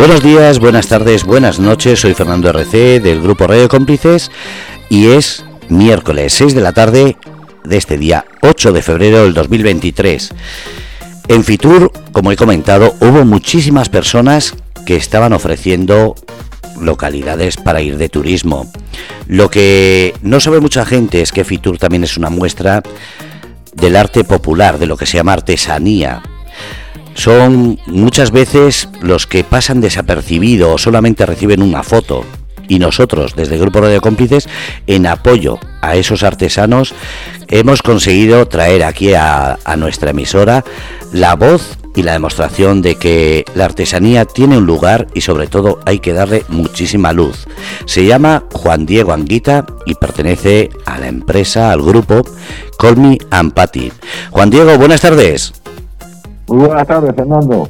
Buenos días, buenas tardes, buenas noches. Soy Fernando RC del grupo Radio Cómplices y es miércoles 6 de la tarde de este día 8 de febrero del 2023. En Fitur, como he comentado, hubo muchísimas personas que estaban ofreciendo localidades para ir de turismo. Lo que no sabe mucha gente es que Fitur también es una muestra del arte popular, de lo que se llama artesanía. Son muchas veces los que pasan desapercibidos o solamente reciben una foto. Y nosotros, desde el Grupo Radio Cómplices, en apoyo a esos artesanos, hemos conseguido traer aquí a, a nuestra emisora la voz y la demostración de que la artesanía tiene un lugar y sobre todo hay que darle muchísima luz. Se llama Juan Diego Anguita y pertenece a la empresa, al grupo Colmi Ampati. Juan Diego, buenas tardes. Muy buenas tardes, Fernando.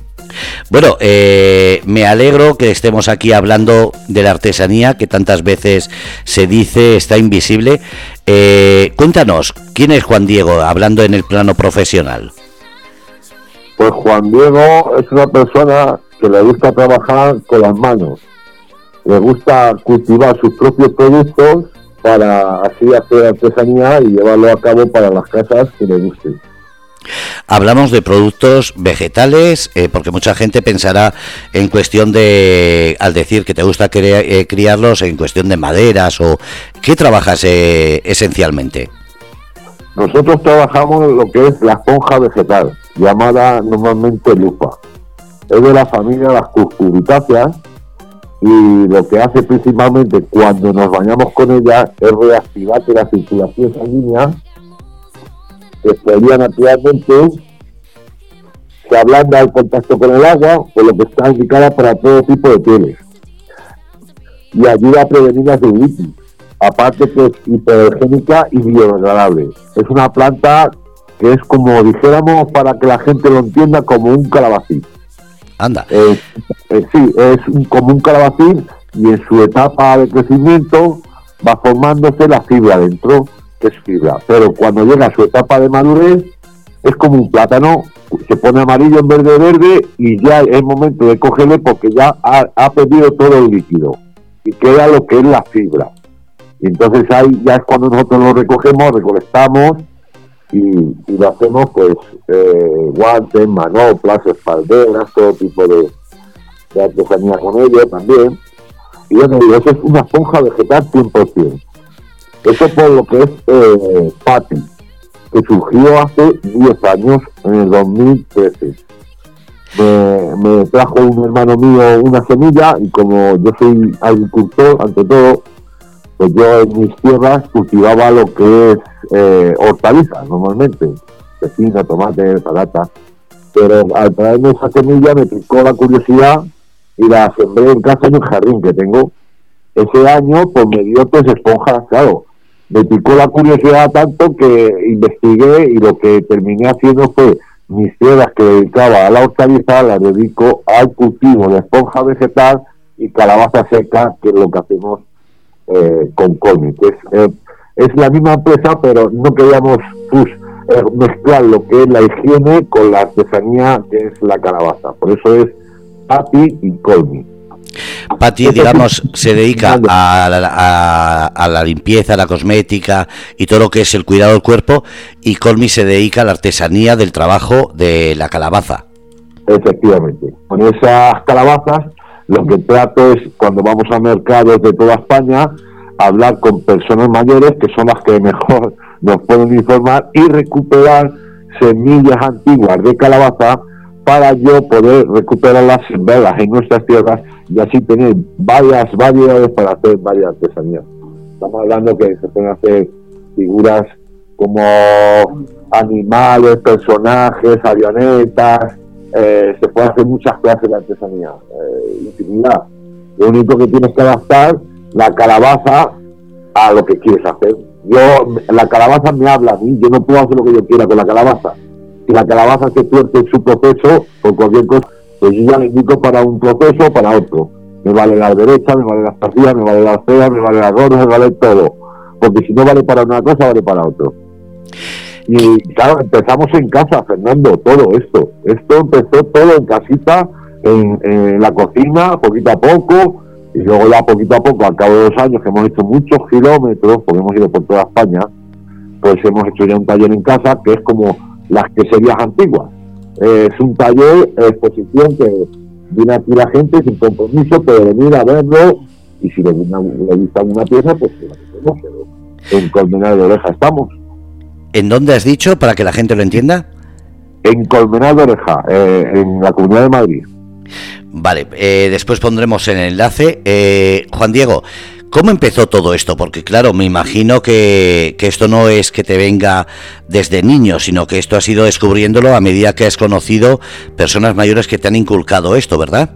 Bueno, eh, me alegro que estemos aquí hablando de la artesanía que tantas veces se dice está invisible. Eh, cuéntanos, ¿quién es Juan Diego hablando en el plano profesional? Pues Juan Diego es una persona que le gusta trabajar con las manos, le gusta cultivar sus propios productos para así hacer artesanía y llevarlo a cabo para las casas que le gusten. Hablamos de productos vegetales, eh, porque mucha gente pensará en cuestión de, al decir que te gusta eh, criarlos, en cuestión de maderas o ¿qué trabajas eh, esencialmente? Nosotros trabajamos lo que es la esponja vegetal, llamada normalmente lupa. Es de la familia de las cucurbitáceas y lo que hace principalmente cuando nos bañamos con ella es reactivar la circulación sanguínea que sería naturalmente se ablanda al contacto con el agua, por lo que está indicada para todo tipo de pieles. Y ayuda a prevenir la celulitis. Aparte que es hipergénica y biodegradable. Es una planta que es como dijéramos para que la gente lo entienda como un calabacín. Anda. Eh, sí, es como un calabacín y en su etapa de crecimiento va formándose la fibra dentro que es fibra. Pero cuando llega a su etapa de madurez, es como un plátano, se pone amarillo en verde verde y ya es momento de cogerle porque ya ha, perdido todo el líquido y queda lo que es la fibra. Y entonces ahí ya es cuando nosotros lo recogemos, recolectamos y, lo hacemos pues eh, guantes, manoplas, espalderas, todo tipo de, de artesanía con ello también. Y bueno, eso es una esponja vegetal 100%. Eso por lo que es eh, que surgió hace 10 años, en el 2013. Me, trajo un hermano mío una semilla y como yo soy agricultor, ante todo, pues yo en mis tierras cultivaba lo que es eh, hortalizas normalmente, pepino, tomate, patata. Pero al traerme esa semilla me picó la curiosidad y la sembré en casa en un jardín que tengo. Ese año pues me dio tres esponjas, claro, me picó la curiosidad tanto que investigué y lo que terminé haciendo fue mis tierras que dedicaba a la hortaliza las dedico al cultivo de esponja vegetal y calabaza seca, que es lo que hacemos eh, con Colmi, es, eh, es la misma empresa, pero no queríamos pues, eh, mezclar lo que es la higiene con la artesanía que es la calabaza. Por eso es Papi y Colmi. Patti, digamos, se dedica a la, limpieza, a la cosmética y todo lo que es el cuidado del cuerpo, y Colmi se dedica a la artesanía del trabajo de la calabaza. Efectivamente. Con esas calabazas, lo que trato es, cuando vamos a mercados de toda España, hablar con personas mayores, que son las que mejor nos pueden informar, y recuperar semillas antiguas de calabaza para yo poder recuperarlas, sembrarlas en nuestras tierras y así tener varias variedades para hacer varias artesanías. Estamos hablando que se pueden hacer figuras como animales, personajes, avionetas, eh, se puede hacer muchas clases de artesanía, eh, infinidad. Lo único que tienes que adaptar la calabaza a lo que quieres hacer. Yo, la calabaza me habla a mí, yo no puedo hacer lo que yo quiera con la calabaza. Si la calabaza se tuerce en su proceso, por cualquier cosa, pues yo ya le indico para un proceso para otro. Me vale la derecha, me vale la partida, me vale la fea, me vale la gorda, me vale todo. Porque si no vale para una cosa, vale para otro. Y claro, empezamos en casa, Fernando, todo esto. Esto empezó todo en casita, en, la cocina, poquito a poco, y luego ya poquito a poco, al cabo de dos años que hemos hecho muchos kilómetros, porque hemos ido por toda España, pues hemos hecho ya un taller en casa que es como las queserías antiguas. Es un taller, exposición que viene aquí la gente sin compromiso, puede venir a verlo y si le, le gusta una pieza, pues la pero en Colmenar de Oreja estamos. ¿En dónde has dicho para que la gente lo entienda? En Colmenar de Oreja, eh, en la Comunidad de Madrid. Vale, eh, después pondremos el enlace. Eh, Juan Diego, ¿cómo empezó todo esto? Porque claro, me imagino que, esto no es que te venga desde niño, sino que esto has ido descubriéndolo a medida que has conocido personas mayores que te han inculcado esto, ¿verdad?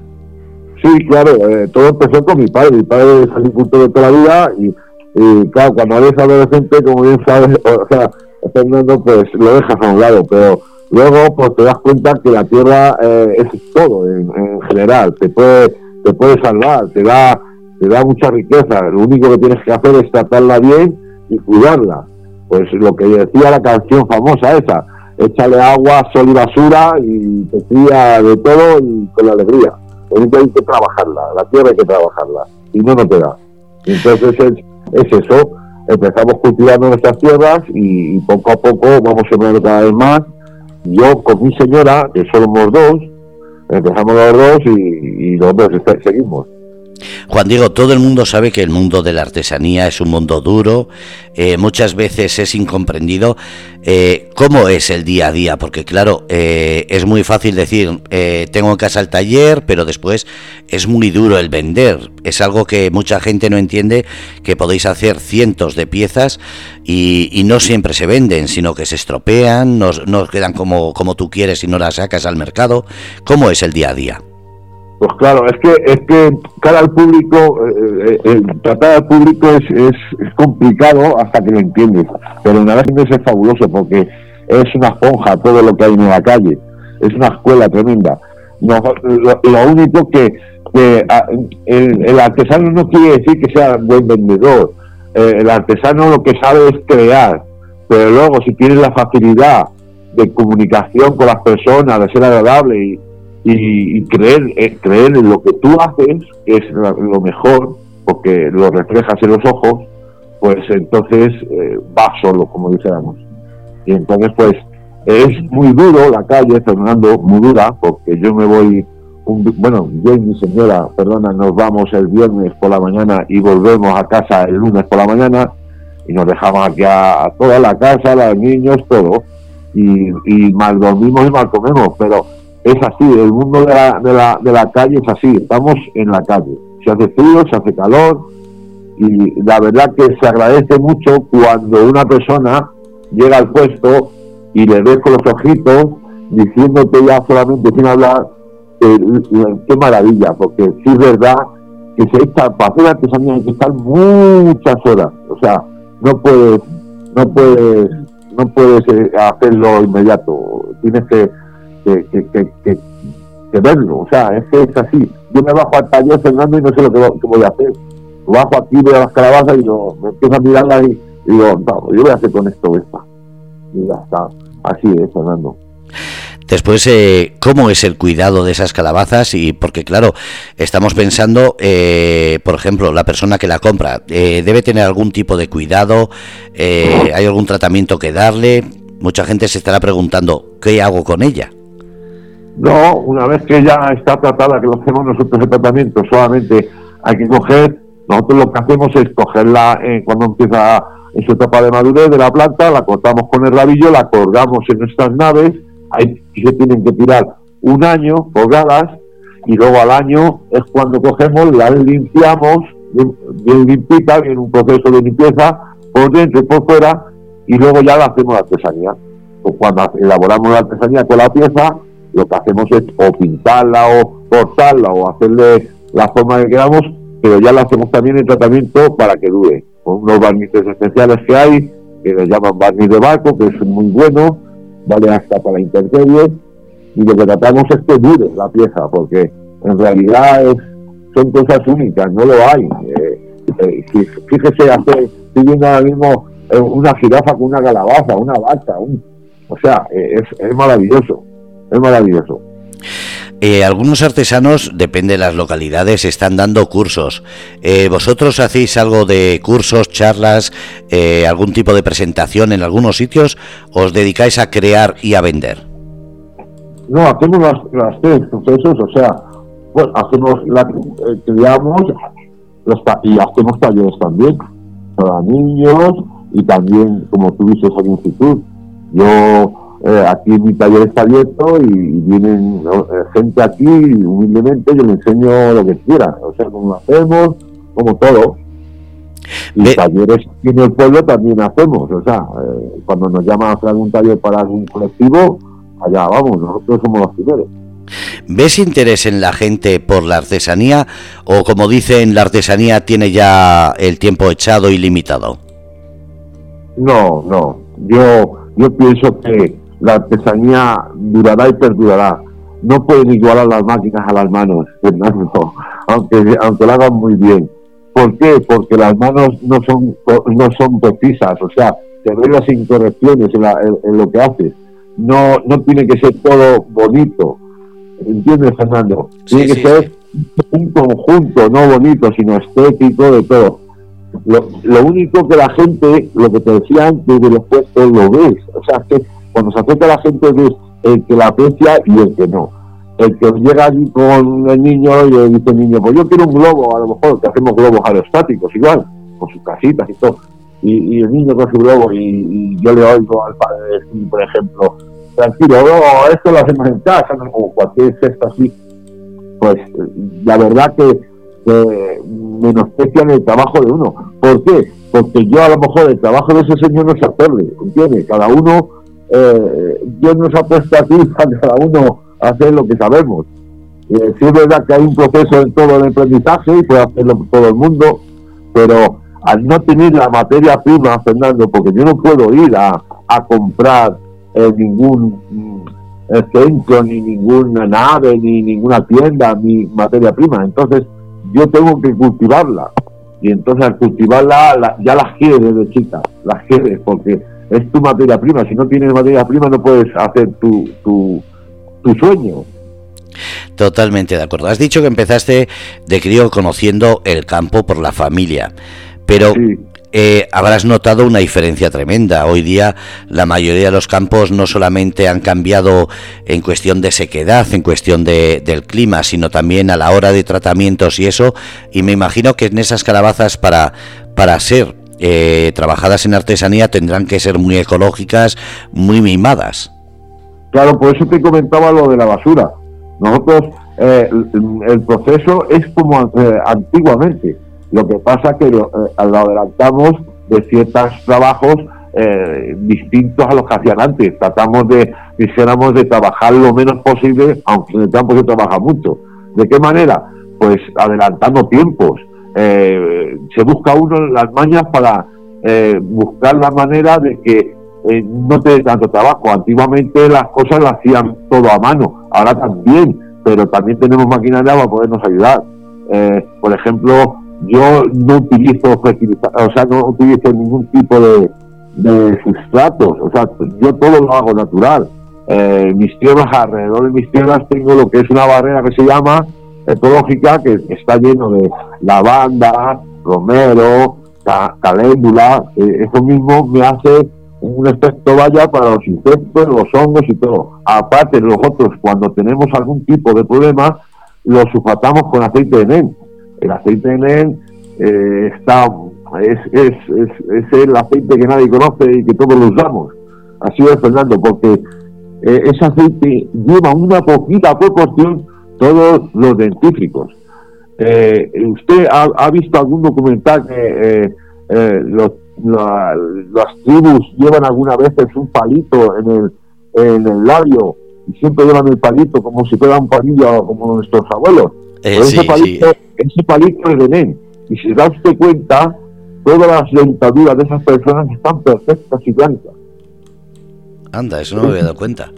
Sí, claro, eh, todo empezó con mi padre. Mi padre es agricultor de toda la vida y, claro, cuando eres adolescente, como bien sabes, o sea, Fernando, pues lo dejas a un lado, pero luego pues te das cuenta que la tierra eh, es todo en, general, te puede, te puede salvar, te da, te da mucha riqueza, lo único que tienes que hacer es tratarla bien y cuidarla. Pues lo que decía la canción famosa esa, échale agua, sol y basura y te cría de todo y con la alegría. Único hay que trabajarla, la tierra hay que trabajarla, y no, no te da. Entonces es, es eso, empezamos cultivando nuestras tierras y, poco a poco vamos sembrando cada vez más. Yo con mi señora, que somos dos, empezamos los dos y, y los dos seguimos. Juan Diego, todo el mundo sabe que el mundo de la artesanía es un mundo duro, eh, muchas veces es incomprendido. Eh, ¿Cómo es el día a día? Porque claro, eh, es muy fácil decir, tengo en casa el taller, pero después es muy duro el vender. Es algo que mucha gente no entiende, que podéis hacer cientos de piezas y, no siempre se venden, sino que se estropean, no, no quedan como, como tú quieres y no las sacas al mercado. ¿Cómo es el día a día? Pues claro, es que es que cara al público, eh, eh, tratar al público es, es, complicado hasta que lo entiendes, pero una vez es fabuloso porque es una esponja todo lo que hay en la calle, es una escuela tremenda. lo, único que, ah, el, artesano no quiere decir que sea buen vendedor, eh, el artesano lo que sabe es crear, pero luego si tienes la facilidad de comunicación con las personas, de ser agradable y y, creer, eh, creer en lo que tú haces, que es lo mejor, porque lo reflejas en los ojos, pues entonces eh, va solo, como dijéramos. Y entonces, pues, es muy duro la calle, Fernando, muy dura, porque yo me voy, bueno, yo y mi señora, perdona, nos vamos el viernes por la mañana y volvemos a casa el lunes por la mañana y nos dejamos aquí a, toda la casa, a los niños, todo. Y mal dormimos y mal comemos, pero es así, el mundo de la, de, la, calle es así, estamos en la calle. Se hace frío, se hace calor y la verdad que se agradece mucho cuando una persona llega al puesto y le ves los ojitos diciéndote ya solamente sin hablar qué maravilla, porque sí es verdad que se echa para hacer artesanía hay que estar muchas horas, o sea, no puedes, no puedes, no puedes eh, hacerlo inmediato, tienes que que, que, verlo. O sea, es que es así. Yo me bajo al taller, Fernando, y no sé lo que, voy a hacer. Bajo aquí, veo las calabazas y yo, me empiezo a mirarlas y, digo, no, yo voy a hacer con esto esta. Y ya está. Así es, Fernando. Después, eh, ¿cómo es el cuidado de esas calabazas? Y porque, claro, estamos pensando, eh, por ejemplo, la persona que la compra eh, debe tener algún tipo de cuidado, hay algún tratamiento que darle. Mucha gente se estará preguntando, ¿qué hago con ella? No, una vez que ya está tratada, que lo hacemos nosotros el tratamiento, solamente hay que coger, nosotros lo que hacemos es cogerla eh, cuando empieza en su etapa de madurez de la planta, la cortamos con el rabillo, la colgamos en nuestras naves, ahí se tienen que tirar un año colgadas y luego al año es cuando cogemos, la limpiamos, bien, limpita, bien un proceso de limpieza por dentro y por fuera y luego ya la hacemos la artesanía. Pues cuando elaboramos la artesanía con la pieza, lo que hacemos es o pintarla o cortarla o hacerle la forma que queramos, pero ya lo hacemos también en tratamiento para que dure, con unos barnices especiales que hay, que le llaman barniz de barco, que es muy bueno, vale hasta para la intemperie, y lo que tratamos es que dure la pieza, porque en realidad es, son cosas únicas, no lo hay. Eh, eh, fíjese, hace, estoy viendo ahora mismo eh, una jirafa con una calabaza, una vaca, un, o sea, es maravilloso es maravilloso. Eh, algunos artesanos, depende de las localidades, están dando cursos. Eh, ¿Vosotros hacéis algo de cursos, charlas, eh, algún tipo de presentación en algunos sitios? ¿O os dedicáis a crear y a vender? No, hacemos las, las tres procesos, o sea, bueno, hacemos la, creamos los, y hacemos talleres también para niños y también, como tú dices, al instituto. Yo eh, aquí mi taller está abierto y, vienen eh, gente aquí humildemente, yo le enseño lo que quiera, o sea, como lo hacemos, como todo. Y talleres aquí en el pueblo también hacemos, o sea, eh, cuando nos llaman a hacer algún taller para algún colectivo, allá vamos, nosotros somos los primeros. ¿Ves interés en la gente por la artesanía o como dicen, la artesanía tiene ya el tiempo echado y limitado? No, no, yo, yo pienso que la artesanía durará y perdurará. No pueden igualar las máquinas a las manos, Fernando, aunque, aunque lo hagan muy bien. ¿Por qué? Porque las manos no son, no son precisas, o sea, te ven las incorrecciones en, lo que haces. No, no tiene que ser todo bonito. ¿Entiendes, Fernando? Tiene que ser un conjunto, no bonito, sino estético de todo. Lo, lo, único que la gente, lo que te decía antes de los puestos, lo ves. O sea, que cuando se acerca la gente es el que la aprecia y el que no. El que llega allí con el niño y le dice el niño, pues yo quiero un globo, a lo mejor que hacemos globos aerostáticos igual, con sus casitas y todo. Y, el niño con su globo y, yo le oigo al padre decir, por ejemplo, tranquilo, esto lo hacemos en casa, ¿no? o cualquier cesto así. Pues la verdad que, que menosprecian el trabajo de uno. ¿Por qué? Porque yo a lo mejor el trabajo de ese señor no sé hacerle, ¿entiendes? Cada uno eh, Dios nos ha puesto aquí para cada uno hacer lo que sabemos. Eh, sí es verdad que hay un proceso en todo el aprendizaje y puede hacerlo todo el mundo, pero al no tener la materia prima, Fernando, porque yo no puedo ir a, comprar eh, ningún mm, centro, ni ninguna nave, ni ninguna tienda, mi materia prima. Entonces, yo tengo que cultivarla. Y entonces al cultivarla, ya las quieres desde chica, las quieres, porque es tu materia prima. Si no tienes materia prima no puedes hacer tu, tu, sueño. Totalmente de acuerdo. Has dicho que empezaste de crío conociendo el campo por la familia, pero eh, habrás notado una diferencia tremenda. Hoy día la mayoría de los campos no solamente han cambiado en cuestión de sequedad, en cuestión de, del clima, sino también a la hora de tratamientos y eso. Y me imagino que en esas calabazas para, para ser eh, trabajadas en artesanía tendrán que ser muy ecológicas, muy mimadas. Claro, por eso te comentaba lo de la basura. Nosotros, eh, el, proceso es como eh, antiguamente. Lo que pasa que lo, adelantamos de ciertos trabajos distintos a los que hacían antes. Tratamos de, dijéramos, de trabajar lo menos posible, aunque en el campo se trabaja mucho. ¿De qué manera? Pues adelantando tiempos eh, se busca uno las mañas para eh, buscar la manera de que eh, no te dé tanto trabajo. Antiguamente las cosas las hacían todo a mano, ahora también, pero también tenemos maquinaria para podernos ayudar. por ejemplo, yo no utilizo o sea, no utilizo ningún tipo de, de sustratos, o sea, yo todo lo hago natural. mis tierras, alrededor de mis tierras tengo lo que es una barrera que se llama ecológica que está lleno de lavanda, romero, caléndula, eh, eso mismo me hace un efecto vaya para los insectos, los hongos y todo. Aparte, nosotros cuando tenemos algún tipo de problema, lo sulfatamos con aceite de NEN. El aceite de NEN eh, está, es, es, es, el aceite que nadie conoce y que todos lo usamos. Así es, Fernando, porque eh, ese aceite lleva una poquita proporción todos los dentífricos. Eh, ¿Usted ha, visto algún documental que eh, eh, los, las tribus llevan alguna vez un palito en el, en el labio y siempre llevan el palito como si fuera un palillo como nuestros abuelos? Pues ese, palito, ese palito es de NEN. Y si da usted cuenta, todas las dentaduras de esas personas están perfectas y blancas. Anda, eso no me había dado cuenta.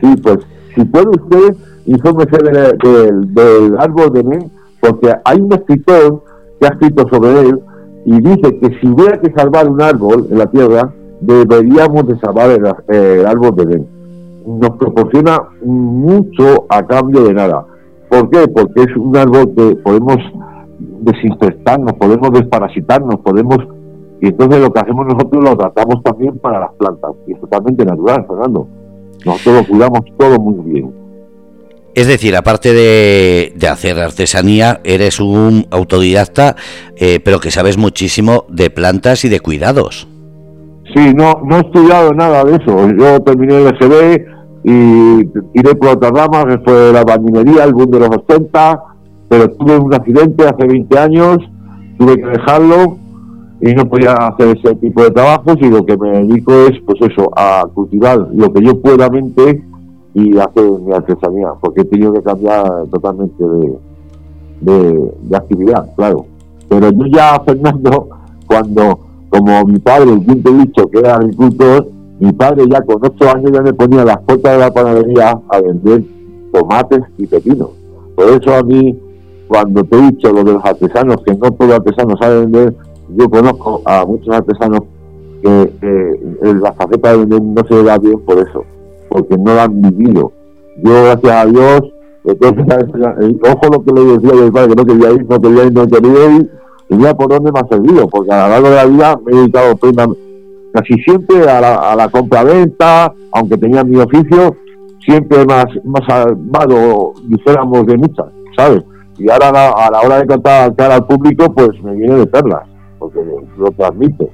Sí, pues si puede usted infórmese del, del, árbol de NEN, porque hay un escritor que ha escrito sobre él y dice que si hubiera que salvar un árbol en la tierra, deberíamos de salvar el, árbol de NEN. nos proporciona mucho a cambio de nada. ¿Por qué? Porque es un árbol que podemos desinfectarnos, podemos desparasitarnos, podemos... Y entonces lo que hacemos nosotros lo tratamos también para las plantas. Y es totalmente natural, Fernando. Nosotros lo cuidamos todo muy bien. Es decir, aparte de, hacer artesanía, eres un autodidacta, eh, pero que sabes muchísimo de plantas y de cuidados. Sí, no, no he estudiado nada de eso. Yo terminé el SB y tiré por otras ramas, que fue la bandinería, el boom de los 80, pero tuve un accidente hace 20 años, tuve que dejarlo y no podía hacer ese tipo de trabajos y lo que me dedico es, pues eso, a cultivar lo que yo pueda mente y hacer mi artesanía, porque he tenido que cambiar totalmente de, de actividad, claro. Pero yo ya, Fernando, cuando como mi padre, el quinto dicho, que era agricultor, mi padre ya con ocho años ya me ponía las puertas de la panadería a vender tomates y pepinos. Por eso a mí, cuando te he dicho lo de los artesanos, que no todo artesano sabe vender, yo conozco a muchos artesanos que la faceta de vender no se da bien por eso, porque no lo han vivido. Yo, gracias a Dios, entonces, ojo lo que le decía a padre, que no quería ir, no quería ir, no quería ir, y mira por dónde me ha servido, porque a lo largo de la vida me he dedicado casi siempre a la, a la compra-venta, aunque tenía mi oficio, siempre más, más salvado, dijéramos, de muchas, ¿sabes? Y ahora a la, hora de cantar cara al público, pues me viene de perlas, porque lo transmito.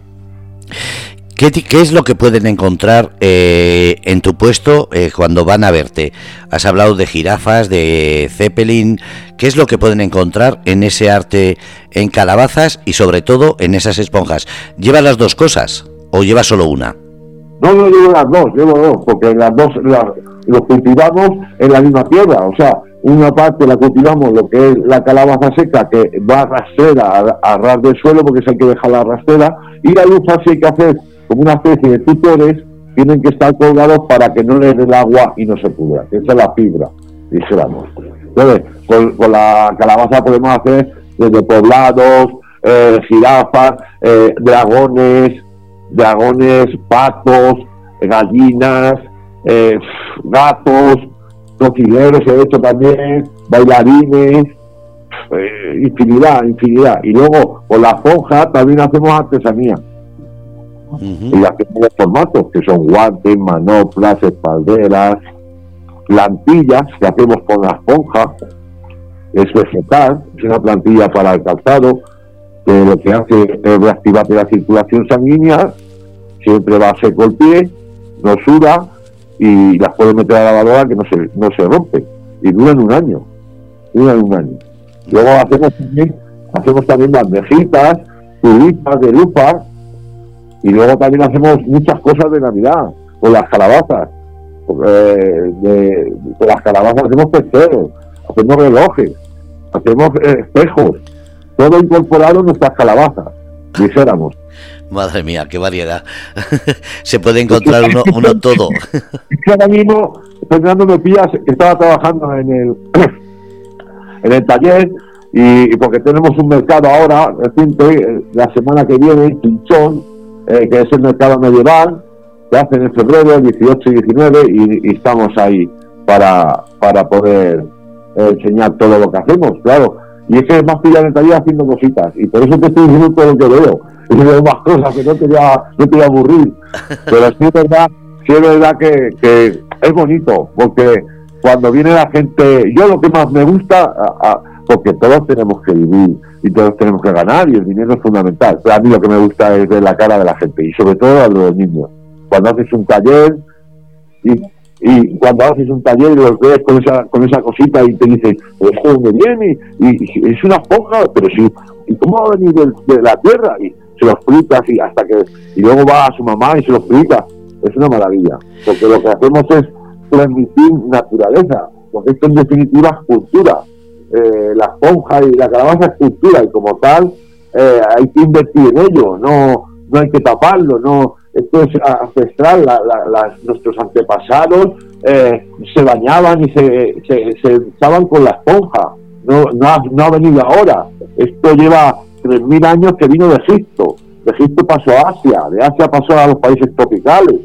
¿Qué, es lo que pueden encontrar eh, en tu puesto eh, cuando van a verte? Has hablado de jirafas, de Zeppelin. ¿Qué es lo que pueden encontrar en ese arte en calabazas y sobre todo en esas esponjas? ¿Lleva las dos cosas o lleva solo una? No, no llevo las dos, llevo dos, porque las dos las, cultivamos en la misma tierra. O sea, una parte la cultivamos lo que es la calabaza seca, que va a rastrera, a, ras del suelo, porque eso hay que dejar la rastrera, y la luz hay que hacer como una especie de tutores, tienen que estar colgados para que no les dé agua y no se pudra. Esa es la fibra, dijéramos. Entonces, con, la calabaza podemos hacer desde poblados, eh, jirafas, eh, dragones, dragones, patos, gallinas, eh, gatos, cocineros, he hecho también, bailarines, infinidad, infinidad. Y luego con la foja también hacemos artesanía y hacemos los formatos que son guantes, manoplas, espalderas, plantillas que hacemos con la esponja, es vegetal, es una plantilla para el calzado, que lo que hace es reactivar la circulación sanguínea, siempre va a seco el pie, no suda y las puede meter a la lavadora que no se, no se rompe. Y duran un año, duran un año. Luego hacemos también, hacemos también bandejitas, tubitas de lupa y luego también hacemos muchas cosas de Navidad, con las calabazas. Eh, con las calabazas hacemos peceros, hacemos relojes, hacemos eh, espejos, todo incorporado en nuestras calabazas, dijéramos. Madre mía, qué variedad. Se puede encontrar uno, uno todo. ahora mismo, Fernando me pillas, estaba trabajando en el, en el taller y, porque tenemos un mercado ahora reciente, eh, la semana que viene, Chinchón, eh, que es el mercado medieval, que hacen en febrero, 18 y 19, y, estamos ahí para, para poder enseñar todo lo que hacemos, claro. Y es que es más pillar en taller haciendo cositas, y por eso te estoy diciendo todo lo que veo. Y veo más cosas que no te voy a, no te voy a aburrir. Pero sí es verdad, sí es verdad que, que es bonito, porque cuando viene la gente, yo lo que más me gusta, porque todos tenemos que vivir y todos tenemos que ganar y el dinero es fundamental. Pero a mí lo que me gusta es ver la cara de la gente y sobre todo a los niños. Cuando haces un taller y, cuando haces un taller y los ves con esa, con esa cosita y te dicen, pues me viene y, es una esponja, pero si, ¿y cómo va a venir de, la tierra? Y se los fritas y hasta que, y luego va a su mamá y se los frita. Es una maravilla, porque lo que hacemos es transmitir naturaleza, porque esto en definitiva es cultura eh, la esponja y la calabaza es cultura y como tal eh, hay que invertir en ello, no, no hay que taparlo, no esto es ancestral, nuestros antepasados eh, se bañaban y se, se, echaban con la esponja, no, no, ha, no ha venido ahora, esto lleva 3.000 años que vino de Egipto, de Egipto pasó a Asia, de Asia pasó a los países tropicales,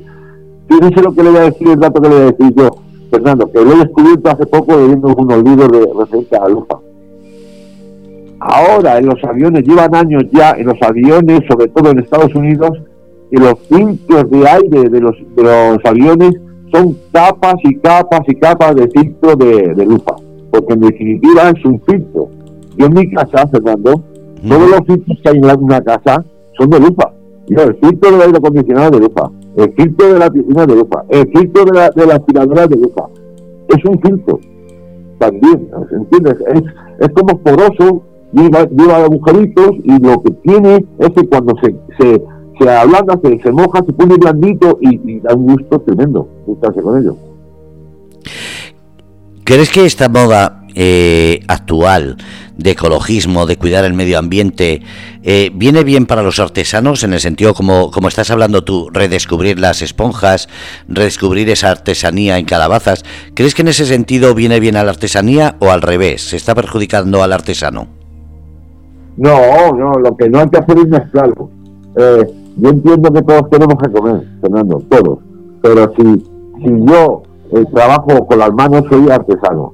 Fíjense lo que le voy a decir, el dato que le voy a decir yo, Fernando, que lo he descubierto hace poco leyendo unos libros de referente a la lufa. Ahora en los aviones, llevan años ya en los aviones, sobre todo en Estados Unidos, que los filtros de aire de los, de los aviones son capas y capas y capas de filtro de, de lufa, porque en definitiva es un filtro. Yo en mi casa, Fernando, todos los filtros que hay en una casa son de lufa. el filtro del aire acondicionado de lufa, el filtro de la piscina de lufa, el filtro de la, de la aspiradora de lufa. Es un filtro también, ¿entiendes? Es, es como poroso, lleva, lleva agujeritos y lo que tiene es que cuando se, se, se ablanda, se, se moja, se pone blandito y, da un gusto tremendo gustarse con ello. ¿Crees que esta moda eh, actual de ecologismo, de cuidar el medio ambiente, eh, viene bien para los artesanos en el sentido como, como estás hablando tú, redescubrir las esponjas, redescubrir esa artesanía en calabazas. ¿Crees que en ese sentido viene bien a la artesanía o al revés? ¿Se está perjudicando al artesano? No, no, lo que no hay que hacer es mezclarlo. Eh, yo entiendo que todos tenemos que comer, Fernando, todos. Pero si, si yo eh, trabajo con las manos, soy artesano.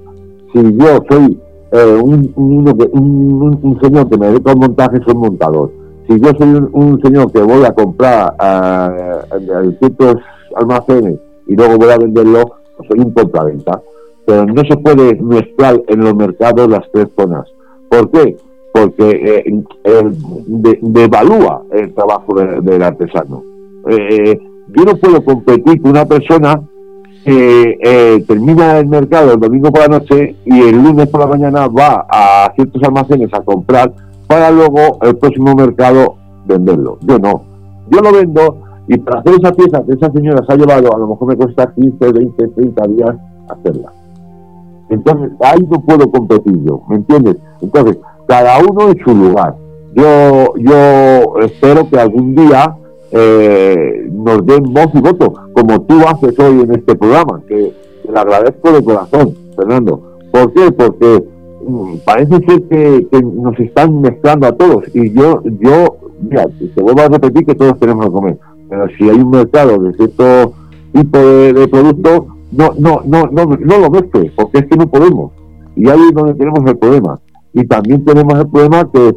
Si yo soy eh, un, un, señor que me dedica al montaje, soy montador. Si yo soy un, señor que voy a comprar a, almacenes y luego voy a venderlo, pues soy un compraventa. Pero no se puede mezclar en los mercados las tres zonas. ¿Por qué? Porque eh, devalúa el trabajo del artesano. Eh, yo no puedo competir con una persona que eh, termina el mercado el domingo por la noche y el lunes por la mañana va a ciertos almacenes a comprar para luego el próximo mercado venderlo. Yo no. Yo lo vendo y para hacer esa pieza que esa señora se ha llevado, a lo mejor me cuesta 15, 20, 30 días hacerla. Entonces, ahí no puedo competir yo, ¿me entiendes? Entonces, cada uno en su lugar. Yo, yo espero que algún día eh, nos den voz y voto, como tú haces hoy en este programa, que le agradezco de corazón, Fernando. ¿Por qué? Porque mm, parece ser que, nos están mezclando a todos y yo, yo, mira, te vuelvo a repetir que todos tenemos que comer, pero si hay un mercado de cierto tipo de, producto, no, no, no, no, no lo mezcle, porque es que no podemos. Y ahí es donde tenemos el problema. Y también tenemos el problema que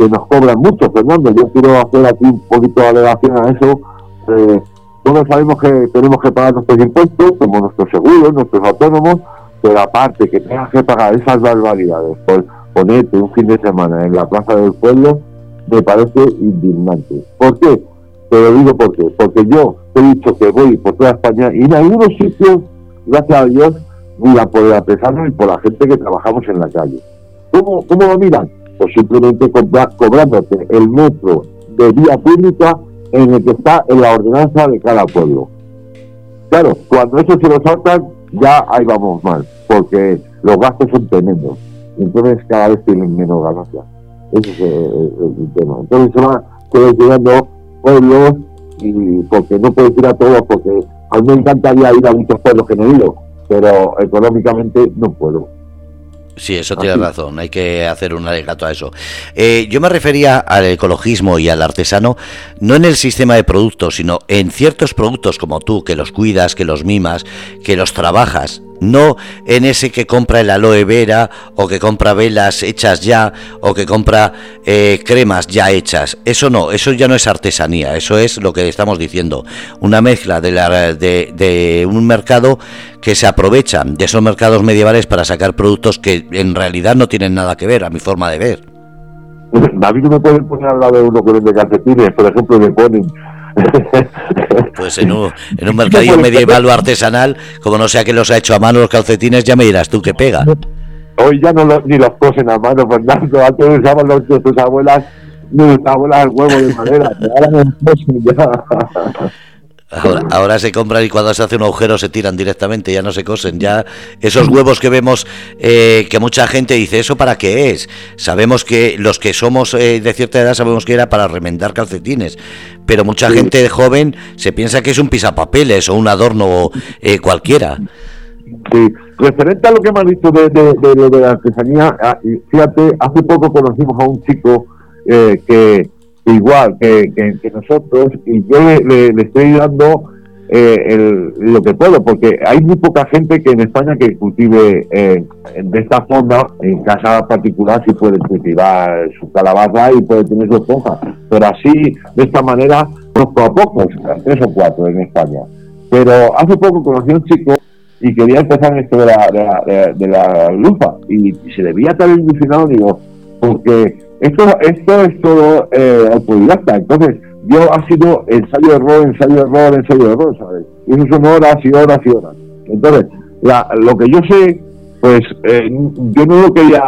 que nos cobran mucho, Fernando. Yo quiero hacer aquí un poquito de alegación a eso. Eh, todos sabemos que tenemos que pagar nuestros impuestos, como nuestros seguros, nuestros autónomos, pero aparte que tengas que pagar esas barbaridades por ponerte un fin de semana en la plaza del pueblo, me parece indignante. ¿Por qué? Te lo digo por qué. Porque yo he dicho que voy por toda España y en algunos sitios, gracias a Dios, miran por el artesano y por la gente que trabajamos en la calle. ¿Cómo, cómo lo miran? O simplemente cobrándote el metro de vía pública en el que está en la ordenanza de cada pueblo. Claro, cuando eso se lo saltan, ya ahí vamos mal, porque los gastos son tremendos. Entonces cada vez tienen menos ganancias. Ese es el, tema. Entonces se van llegando pueblos y porque no puedes ir a todos, porque a mí me encantaría ir a muchos pueblos que no he pero económicamente no puedo. Sí, eso tiene razón, hay que hacer un alegato a eso. Eh, yo me refería al ecologismo y al artesano, no en el sistema de productos, sino en ciertos productos como tú, que los cuidas, que los mimas, que los trabajas no en ese que compra el aloe vera o que compra velas hechas ya o que compra eh, cremas ya hechas. Eso no, eso ya no es artesanía, eso es lo que estamos diciendo, una mezcla de, la, de, un mercado que se aprovecha de esos mercados medievales para sacar productos que en realidad no tienen nada que ver, a mi forma de ver. David me pueden poner al lado de uno que vende calcetines, por ejemplo, me ponen pues en un, en un mercadillo medieval o artesanal, como no sea que los ha hecho a mano los calcetines, ya me dirás tú que pega. Hoy ya no ni los cosen a mano, Fernando. Antes usaban los de tus abuelas, tus abuelas el huevo de madera. Ahora no ya. Ahora, se compran y cuando se hace un agujero se tiran directamente, ya no se cosen. Ya esos huevos que vemos eh, que mucha gente dice, ¿eso para qué es? Sabemos que los que somos eh, de cierta edad sabemos que era para remendar calcetines, pero mucha gente joven se piensa que es un pisapapeles o un adorno eh, cualquiera. Sí, referente a lo que me has dicho de, de, de la artesanía, ah, fíjate, hace poco conocimos a un chico que igual que, nosotros, y yo le, estoy dando eh, lo que puedo, porque hay muy poca gente que en España que cultive eh, de esta forma, en casa particular, si puede cultivar su calabaza y puede tener su esponja, pero así, de esta manera, conozco a pocos, tres o cuatro en España. Pero hace poco conocí a un chico y quería empezar esto de la, de la, lupa y, se debía estar ilusionado, digo, porque esto, esto es todo eh, autodidacta, entonces yo ha sido ensayo error, ensayo error, ensayo error, ¿sabes? Y eso son horas y horas y horas. Entonces, la, lo que yo sé, pues eh, yo no lo quería,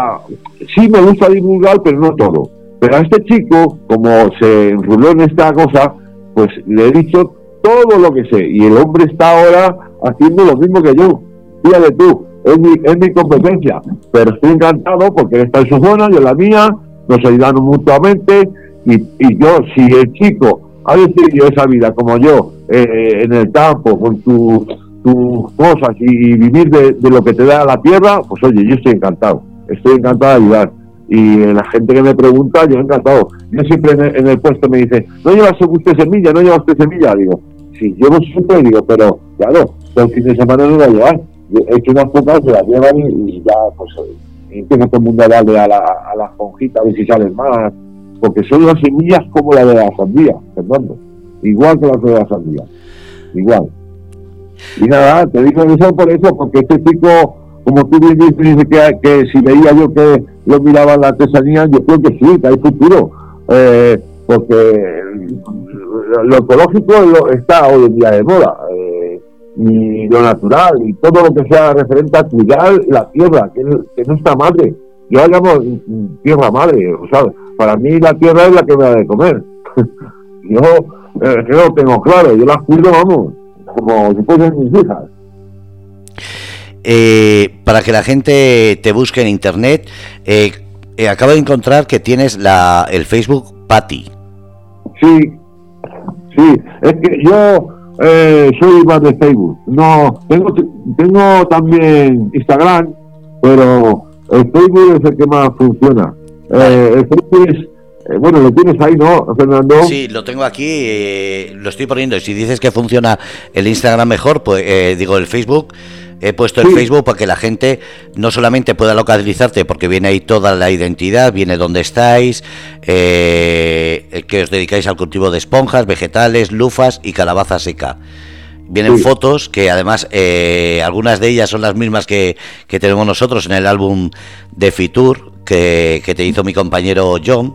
sí me gusta divulgar, pero no todo. Pero a este chico, como se enruló en esta cosa, pues le he dicho todo lo que sé. Y el hombre está ahora haciendo lo mismo que yo. Fíjate tú, es mi, es mi competencia. Pero estoy encantado porque está en su zona, yo en la mía, nos ayudamos mutuamente y, y yo, si el chico ha decidido esa vida como yo, eh, en el campo, con tus cosas y, vivir de, lo que te da la tierra, pues oye, yo estoy encantado, estoy encantado de ayudar. Y la gente que me pregunta, yo encantado. Yo siempre en el, puesto me dice, ¿no llevas usted semilla? ¿No llevas usted semilla? Digo, sí, llevo siempre, digo, pero claro, el fin de semana no la llevar. He hecho unas pocas, se las llevan y, ya, pues, empieza todo el mundo a darle a la, a la esponjita a ver si salen más, porque son las semillas como la de la sandía, Fernando, igual que las de la sandía, igual. Y nada, te digo eso por eso, porque este chico, como tú bien dices, dice que, que si veía yo que lo miraba la artesanía, yo creo que sí, que hay futuro, eh, porque lo ecológico está hoy en día de moda. Eh, y lo natural y todo lo que sea referente a cuidar la tierra, que, no está madre. Yo la llamo tierra madre, o sea, para mí la tierra es la que me da de comer. yo, eh, lo tengo claro, yo las cuido, vamos, como si fuesen mis hijas. Eh, para que la gente te busque en internet, eh, acabo de encontrar que tienes la, el Facebook Patty. Sí, sí, es que yo soy más de Facebook. No, tengo, tengo también Instagram, pero el Facebook es el que más funciona. Eh, el Facebook es, eh, bueno, lo tienes ahí, ¿no, Fernando? Sí, lo tengo aquí, eh, lo estoy poniendo. Y si dices que funciona el Instagram mejor, pues digo el Facebook. He puesto el Facebook para que la gente no solamente pueda localizarte, porque viene ahí toda la identidad, viene dónde estáis, que os dedicáis al cultivo de esponjas, vegetales, lufas y calabaza seca vienen fotos que además eh, algunas de ellas son las mismas que, que, tenemos nosotros en el álbum de Fitur que, te hizo mi compañero John.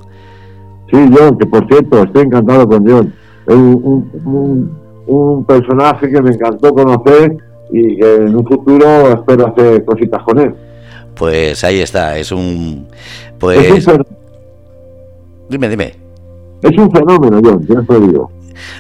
Sí, John, que por cierto estoy encantado con John. Es un, un, personaje que me encantó conocer y que en un futuro espero hacer cositas con él. Pues ahí está, es un... Pues... dime, dime. Es un fenómeno, John, ya te digo.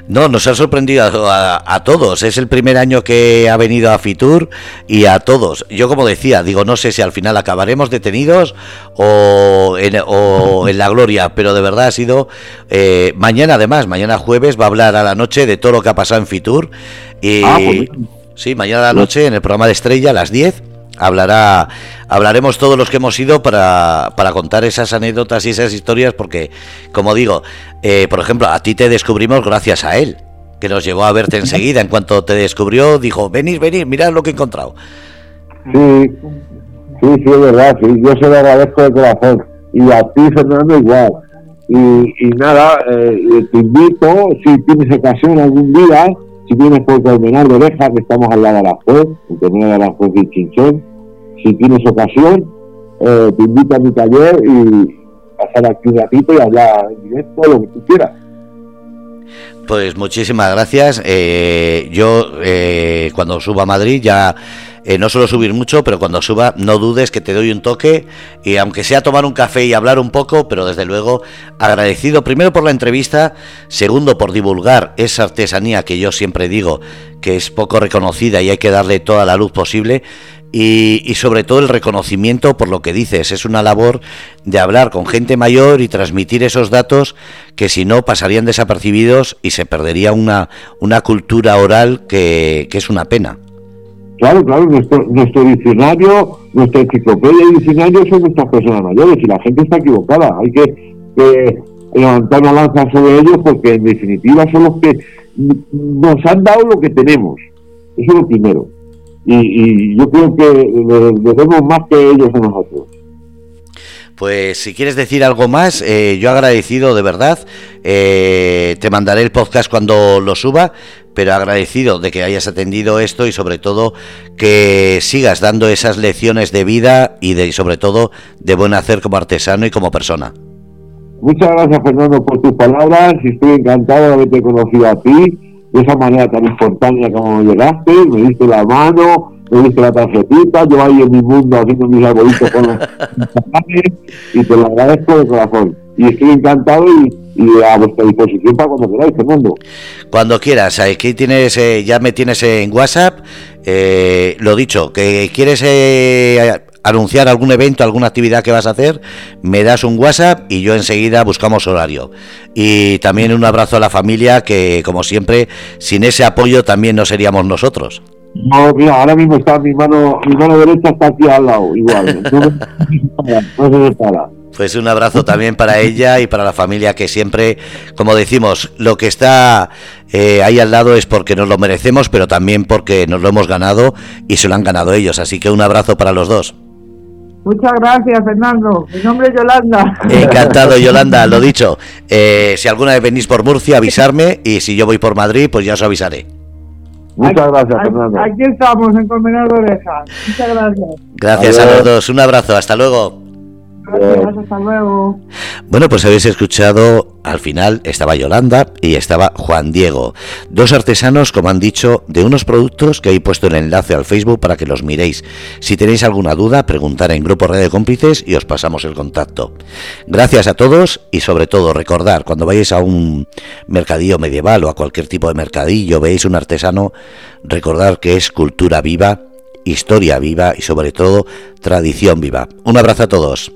No, nos ha sorprendido a, todos. Es el primer año que ha venido a Fitur y a todos. Yo como decía, digo, no sé si al final acabaremos detenidos o en, la gloria, pero de verdad ha sido... Eh, mañana además, mañana jueves va a hablar a la noche de todo lo que ha pasado en Fitur. Y, ah, pues sí, mañana a la noche en el programa de Estrella a las 10 hablará hablaremos todos los que hemos ido para, para contar esas anécdotas y esas historias porque como digo eh, por ejemplo a ti te descubrimos gracias a él que nos llevó a verte enseguida. En cuanto te descubrió dijo venid venid mirad lo que he encontrado sí sí sí es verdad sí yo se lo agradezco de corazón. Y a ti Fernando igual. Y, y nada eh, te invito si tienes ocasión algún día si vienes por Colmenar de Oreja, que estamos al lado de la Juez, en Colmenar de la Juez y Chinchón, si tienes ocasión, eh, te invito a mi taller y pasar aquí un ratito y hablar en directo, lo que tú quieras. Pues muchísimas gracias. Eh, yo eh, cuando suba a Madrid ya eh, no suelo subir mucho, pero cuando suba no dudes que te doy un toque y aunque sea tomar un café y hablar un poco, pero desde luego agradecido primero por la entrevista, segundo por divulgar esa artesanía que yo siempre digo que es poco reconocida y hay que darle toda la luz posible y, sobre todo el reconocimiento por lo que dices. Es una labor de hablar con gente mayor y transmitir esos datos que si no pasarían desapercibidos y se perdería una, una cultura oral que es una pena. Claro, claro, nuestro, diccionario, nuestra enciclopedia y diccionario son nuestras personas mayores y la gente está equivocada. Hay que, levantar una lanza sobre ellos porque en definitiva son los que nos han dado lo que tenemos. Eso es lo primero. Y, yo creo que debemos más que ellos a nosotros. Pues si quieres decir algo más, eh, yo agradecido de verdad. Eh, te mandaré el podcast cuando lo suba, pero agradecido de que hayas atendido esto y sobre todo que sigas dando esas lecciones de vida y de sobre todo de buen hacer como artesano y como persona. Muchas gracias Fernando por tus palabras y estoy encantado de haberte conocido a ti de esa manera tan espontánea como llegaste, me diste la mano, me diste la tarjetita, yo ahí en mi mundo haciendo mis arbolitos con los y te lo agradezco de corazón. Y estoy encantado y, a vuestra disposición para cuando queráis, Fernando. Cuando quieras, aquí tienes, eh, ya me tienes en WhatsApp, eh, lo dicho, que quieres eh, anunciar algún evento, alguna actividad que vas a hacer, me das un WhatsApp y yo enseguida buscamos horario. Y también un abrazo a la familia que, como siempre, sin ese apoyo también no seríamos nosotros. No, mira, ahora mismo está mi mano, mi mano derecha está aquí al lado, igual. No, se separa. Pues un abrazo también para ella y para la familia que siempre, como decimos, lo que está eh, ahí al lado es porque nos lo merecemos, pero también porque nos lo hemos ganado y se lo han ganado ellos. Así que un abrazo para los dos. Muchas gracias, Fernando. Mi nombre es Yolanda. Encantado, Yolanda, lo dicho. Eh, si alguna vez venís por Murcia, avisarme y si yo voy por Madrid, pues ya os avisaré. Muchas gracias, Fernando. Aquí estamos en Colmenar de Orejas. Muchas gracias. Gracias a los dos. Un abrazo. Hasta luego. Gracias, hasta luego. Bueno, pues habéis escuchado, al final estaba Yolanda y estaba Juan Diego, dos artesanos, como han dicho, de unos productos que he puesto el enlace al Facebook para que los miréis. Si tenéis alguna duda, preguntar en Grupo Red de Cómplices y os pasamos el contacto. Gracias a todos y sobre todo recordar, cuando vayáis a un mercadillo medieval o a cualquier tipo de mercadillo, veis un artesano, recordar que es cultura viva, historia viva y sobre todo tradición viva. Un abrazo a todos.